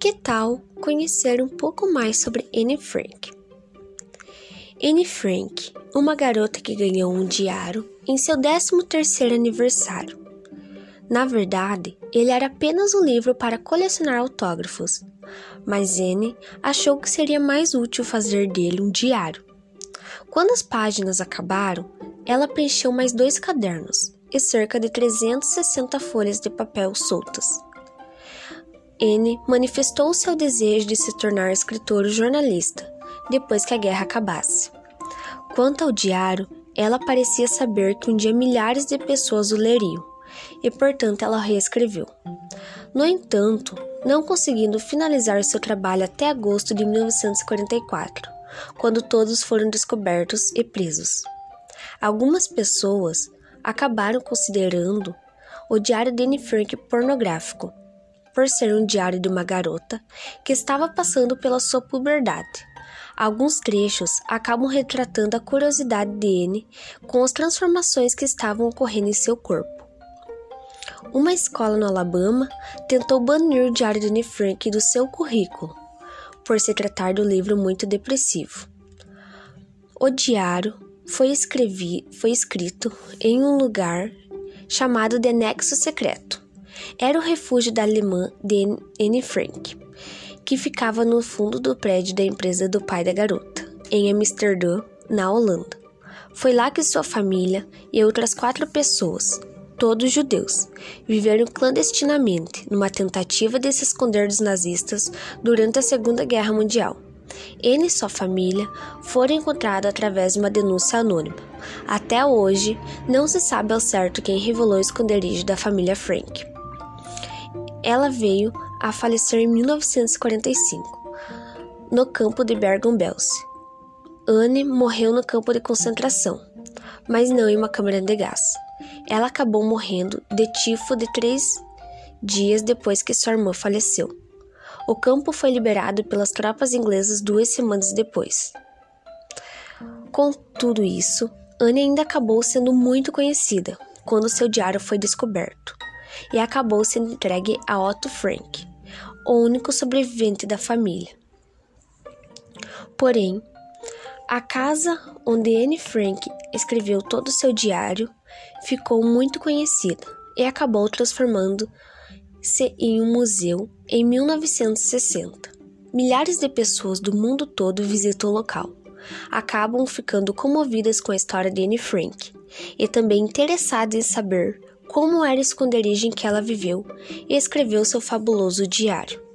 Que tal conhecer um pouco mais sobre Anne Frank? Anne Frank, uma garota que ganhou um diário em seu 13º aniversário. Na verdade, ele era apenas um livro para colecionar autógrafos, mas Anne achou que seria mais útil fazer dele um diário. Quando as páginas acabaram, ela preencheu mais dois cadernos e cerca de 360 folhas de papel soltas. N manifestou seu desejo de se tornar escritor ou jornalista depois que a guerra acabasse. Quanto ao diário, ela parecia saber que um dia milhares de pessoas o leriam e, portanto, ela reescreveu. No entanto, não conseguindo finalizar seu trabalho até agosto de 1944, quando todos foram descobertos e presos. Algumas pessoas acabaram considerando o diário de Anne Frank pornográfico, por ser um diário de uma garota que estava passando pela sua puberdade. Alguns trechos acabam retratando a curiosidade de Anne com as transformações que estavam ocorrendo em seu corpo. Uma escola no Alabama tentou banir o diário de Anne Frank do seu currículo, por se tratar do livro muito depressivo. O diário foi, escrevi, foi escrito em um lugar chamado de Anexo Secreto. Era o refúgio da alemã Anne Frank, que ficava no fundo do prédio da empresa do pai da garota, em Amsterdã, na Holanda. Foi lá que sua família e outras quatro pessoas, todos judeus, viveram clandestinamente numa tentativa de se esconder dos nazistas durante a Segunda Guerra Mundial. Ele e sua família foram encontrados através de uma denúncia anônima. Até hoje, não se sabe ao certo quem revelou o esconderijo da família Frank. Ela veio a falecer em 1945, no campo de Bergen-Belsen. Anne morreu no campo de concentração, mas não em uma câmara de gás. Ela acabou morrendo de tifo de três dias depois que sua irmã faleceu. O campo foi liberado pelas tropas inglesas duas semanas depois. Com tudo isso, Anne ainda acabou sendo muito conhecida quando seu diário foi descoberto e acabou sendo entregue a Otto Frank, o único sobrevivente da família. Porém, a casa onde Anne Frank escreveu todo o seu diário ficou muito conhecida e acabou transformando se em um museu em 1960. Milhares de pessoas do mundo todo visitam o local. Acabam ficando comovidas com a história de Anne Frank e também interessadas em saber como era o esconderijo em que ela viveu e escreveu seu fabuloso diário.